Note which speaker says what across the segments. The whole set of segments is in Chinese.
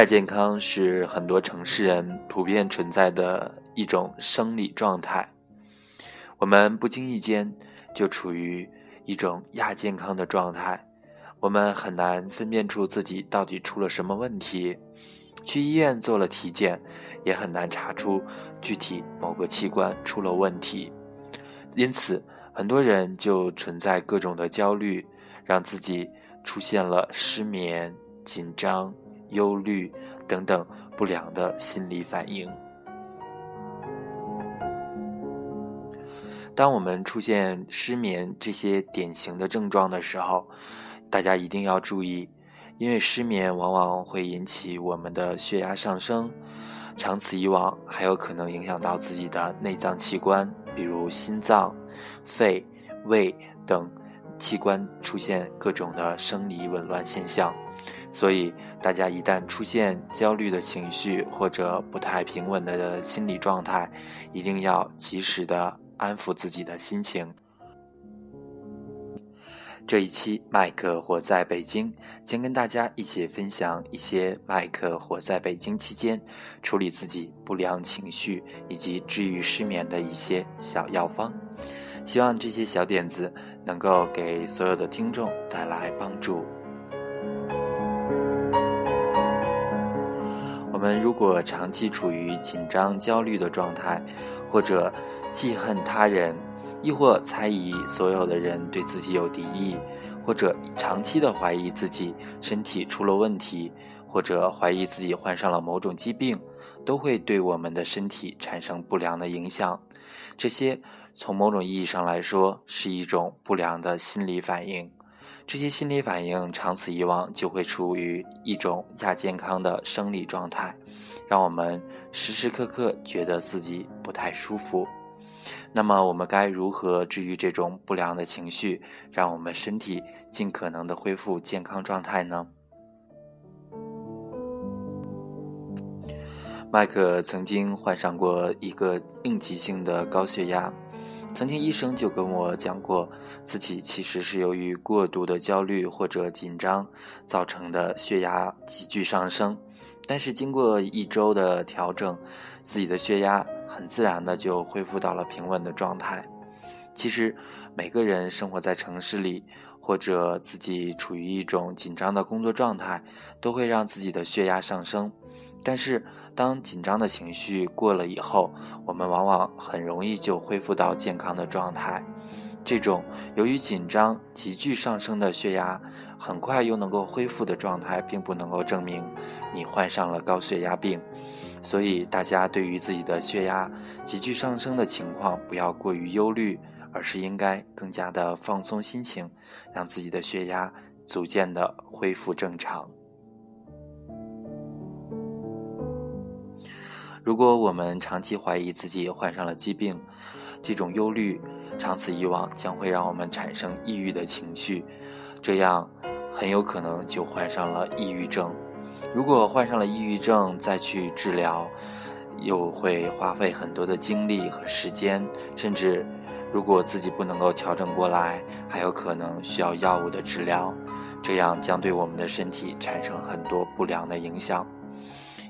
Speaker 1: 亚健康是很多城市人普遍存在的一种生理状态，我们不经意间就处于一种亚健康的状态，我们很难分辨出自己到底出了什么问题，去医院做了体检，也很难查出具体某个器官出了问题，因此很多人就存在各种的焦虑，让自己出现了失眠、紧张。忧虑等等不良的心理反应。当我们出现失眠这些典型的症状的时候，大家一定要注意，因为失眠往往会引起我们的血压上升，长此以往还有可能影响到自己的内脏器官，比如心脏、肺、胃等器官出现各种的生理紊乱现象。所以，大家一旦出现焦虑的情绪或者不太平稳的心理状态，一定要及时的安抚自己的心情。这一期麦克活在北京，先跟大家一起分享一些麦克活在北京期间处理自己不良情绪以及治愈失眠的一些小药方。希望这些小点子能够给所有的听众带来帮助。我们如果长期处于紧张、焦虑的状态，或者记恨他人，亦或猜疑所有的人对自己有敌意，或者长期的怀疑自己身体出了问题，或者怀疑自己患上了某种疾病，都会对我们的身体产生不良的影响。这些从某种意义上来说是一种不良的心理反应。这些心理反应长此以往就会处于一种亚健康的生理状态，让我们时时刻刻觉得自己不太舒服。那么，我们该如何治愈这种不良的情绪，让我们身体尽可能的恢复健康状态呢？麦克曾经患上过一个应急性的高血压。曾经医生就跟我讲过，自己其实是由于过度的焦虑或者紧张造成的血压急剧上升，但是经过一周的调整，自己的血压很自然的就恢复到了平稳的状态。其实每个人生活在城市里，或者自己处于一种紧张的工作状态，都会让自己的血压上升，但是。当紧张的情绪过了以后，我们往往很容易就恢复到健康的状态。这种由于紧张急剧上升的血压，很快又能够恢复的状态，并不能够证明你患上了高血压病。所以，大家对于自己的血压急剧上升的情况，不要过于忧虑，而是应该更加的放松心情，让自己的血压逐渐的恢复正常。如果我们长期怀疑自己患上了疾病，这种忧虑长此以往将会让我们产生抑郁的情绪，这样很有可能就患上了抑郁症。如果患上了抑郁症再去治疗，又会花费很多的精力和时间，甚至如果自己不能够调整过来，还有可能需要药物的治疗，这样将对我们的身体产生很多不良的影响。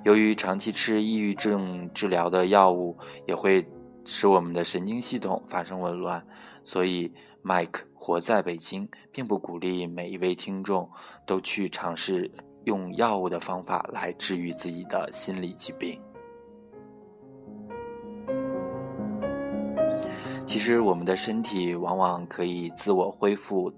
Speaker 1: 由于长期吃抑郁症治疗的药物，也会使我们的神经系统发生紊乱，所以 Mike 活在北京，并不鼓励每一位听众都去尝试用药物的方法来治愈自己的心理疾病。其实，我们的身体往往可以自我恢复，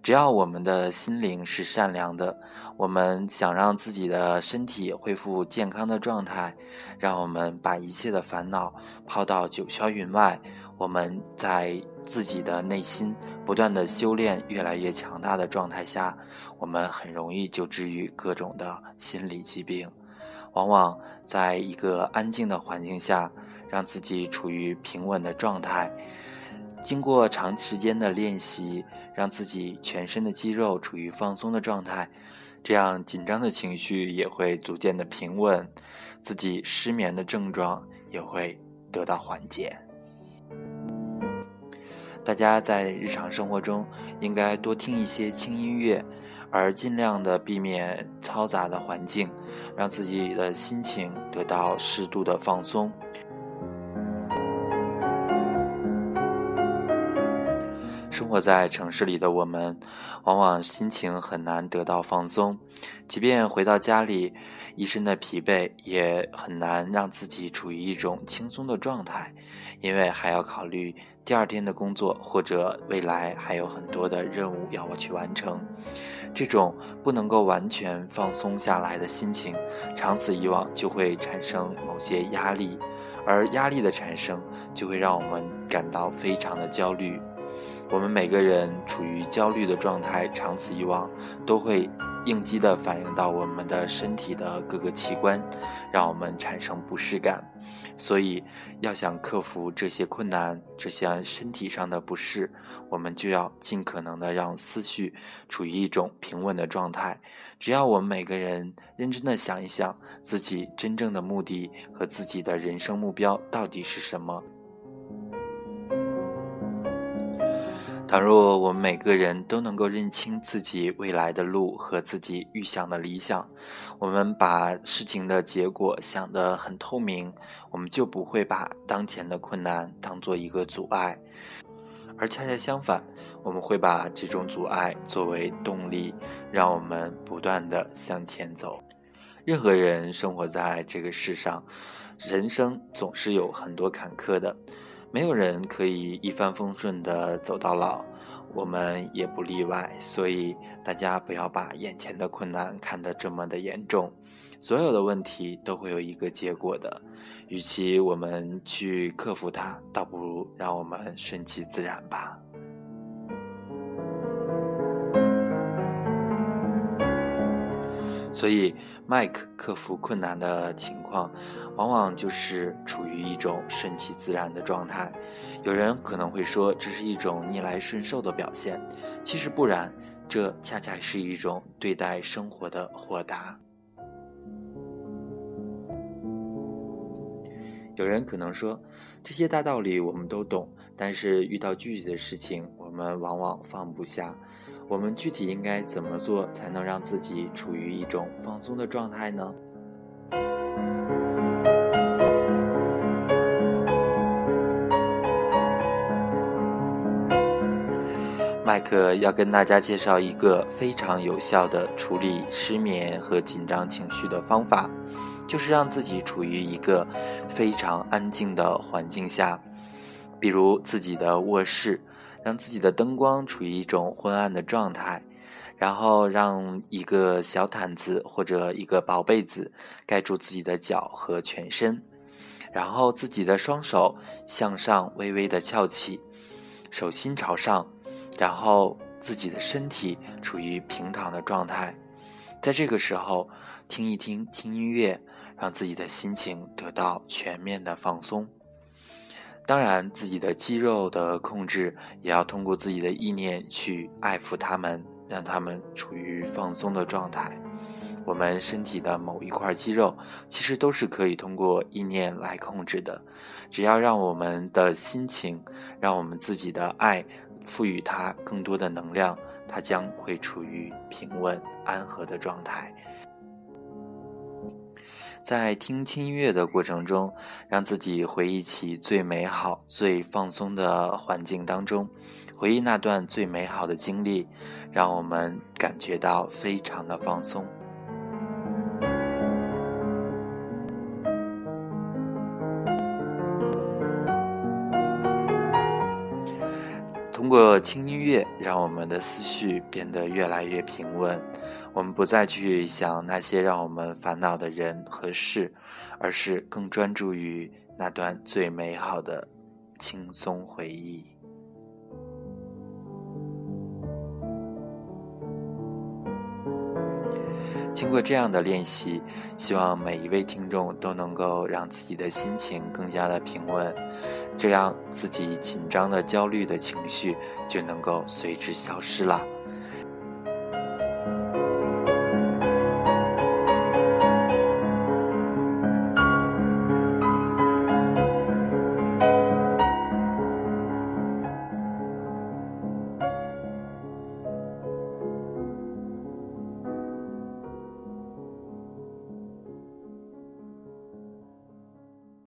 Speaker 1: 只要我们的心灵是善良的。我们想让自己的身体恢复健康的状态，让我们把一切的烦恼抛到九霄云外。我们在自己的内心不断的修炼，越来越强大的状态下，我们很容易就治愈各种的心理疾病。往往在一个安静的环境下。让自己处于平稳的状态，经过长时间的练习，让自己全身的肌肉处于放松的状态，这样紧张的情绪也会逐渐的平稳，自己失眠的症状也会得到缓解。大家在日常生活中应该多听一些轻音乐，而尽量的避免嘈杂的环境，让自己的心情得到适度的放松。活在城市里的我们，往往心情很难得到放松。即便回到家里，一身的疲惫，也很难让自己处于一种轻松的状态，因为还要考虑第二天的工作，或者未来还有很多的任务要我去完成。这种不能够完全放松下来的心情，长此以往就会产生某些压力，而压力的产生就会让我们感到非常的焦虑。我们每个人处于焦虑的状态，长此以往都会应激地反映到我们的身体的各个器官，让我们产生不适感。所以，要想克服这些困难、这些身体上的不适，我们就要尽可能的让思绪处于一种平稳的状态。只要我们每个人认真的想一想，自己真正的目的和自己的人生目标到底是什么。倘若我们每个人都能够认清自己未来的路和自己预想的理想，我们把事情的结果想得很透明，我们就不会把当前的困难当做一个阻碍，而恰恰相反，我们会把这种阻碍作为动力，让我们不断的向前走。任何人生活在这个世上，人生总是有很多坎坷的。没有人可以一帆风顺的走到老，我们也不例外。所以大家不要把眼前的困难看得这么的严重，所有的问题都会有一个结果的。与其我们去克服它，倒不如让我们顺其自然吧。所以，麦克克服困难的情况，往往就是处于一种顺其自然的状态。有人可能会说，这是一种逆来顺受的表现，其实不然，这恰恰是一种对待生活的豁达。有人可能说，这些大道理我们都懂，但是遇到具体的事情，我们往往放不下。我们具体应该怎么做才能让自己处于一种放松的状态呢？麦克要跟大家介绍一个非常有效的处理失眠和紧张情绪的方法，就是让自己处于一个非常安静的环境下，比如自己的卧室。让自己的灯光处于一种昏暗的状态，然后让一个小毯子或者一个薄被子盖住自己的脚和全身，然后自己的双手向上微微的翘起，手心朝上，然后自己的身体处于平躺的状态，在这个时候听一听轻音乐，让自己的心情得到全面的放松。当然，自己的肌肉的控制也要通过自己的意念去爱抚他们，让他们处于放松的状态。我们身体的某一块肌肉，其实都是可以通过意念来控制的。只要让我们的心情，让我们自己的爱，赋予它更多的能量，它将会处于平稳安和的状态。在听轻音乐的过程中，让自己回忆起最美好、最放松的环境当中，回忆那段最美好的经历，让我们感觉到非常的放松。通过轻音乐，让我们的思绪变得越来越平稳。我们不再去想那些让我们烦恼的人和事，而是更专注于那段最美好的轻松回忆。经过这样的练习，希望每一位听众都能够让自己的心情更加的平稳，这样自己紧张的、焦虑的情绪就能够随之消失了。